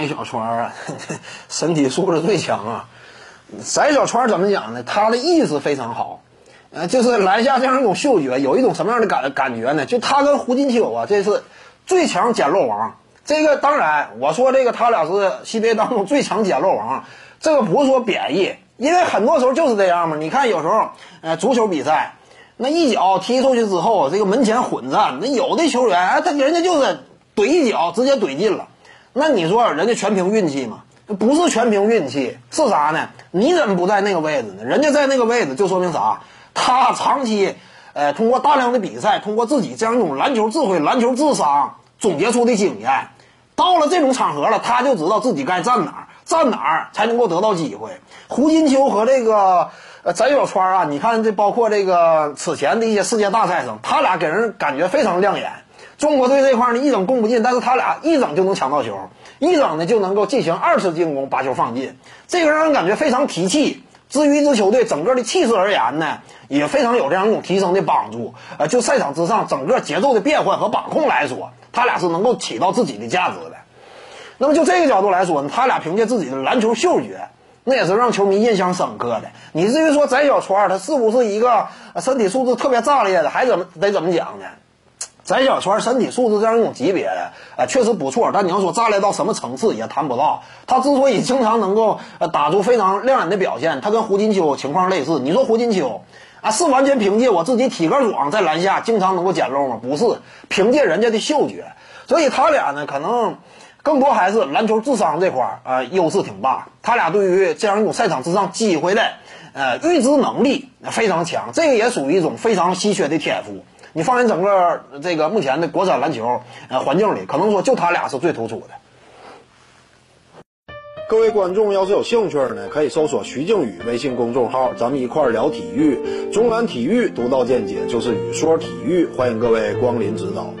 翟小川啊，身体素质最强啊。翟小川怎么讲呢？他的意识非常好，呃，就是篮下这样一种嗅觉，有一种什么样的感感觉呢？就他跟胡金秋啊，这是最强捡漏王。这个当然，我说这个他俩是 CBA 当中最强捡漏王，这个不是说贬义，因为很多时候就是这样嘛。你看有时候，呃，足球比赛那一脚踢出去之后，这个门前混战，那有的球员哎，他人家就是怼一脚直接怼进了，那你说人家全凭运气吗？不是全凭运气，是啥呢？你怎么不在那个位置呢？人家在那个位置，就说明啥？他长期，呃，通过大量的比赛，通过自己这样一种篮球智慧、篮球智商总结出的经验，到了这种场合了，他就知道自己该站哪儿，站哪儿才能够得到机会。胡金秋和这个呃翟小川啊，你看这包括这个此前的一些世界大赛上，他俩给人感觉非常亮眼。中国队这块呢一整攻不进，但是他俩一整就能抢到球，一整呢就能够进行二次进攻，把球放进，这个让人感觉非常提气。至于一支球队整个的气势而言呢，也非常有这样一种提升的帮助。呃，就赛场之上整个节奏的变换和把控来说，他俩是能够起到自己的价值的。那么就这个角度来说呢，他俩凭借自己的篮球嗅觉，那也是让球迷印象深刻的。你至于说翟小川他是不是一个身体素质特别炸裂的，还怎么得怎么讲呢？翟小川身体素质这样一种级别的，呃，确实不错。但你要说炸裂到什么层次，也谈不到。他之所以经常能够呃打出非常亮眼的表现，他跟胡金秋情况类似。你说胡金秋啊，是完全凭借我自己体格壮，在篮下经常能够捡漏吗？不是，凭借人家的嗅觉。所以他俩呢，可能更多还是篮球智商这块儿啊优势挺大。他俩对于这样一种赛场之上机会的呃预知能力非常强，这个也属于一种非常稀缺的天赋。你放眼整个这个目前的国产篮球呃环境里，可能说就他俩是最突出的。各位观众要是有兴趣呢，可以搜索徐静宇微信公众号，咱们一块儿聊体育。中南体育独到见解就是语说体育，欢迎各位光临指导。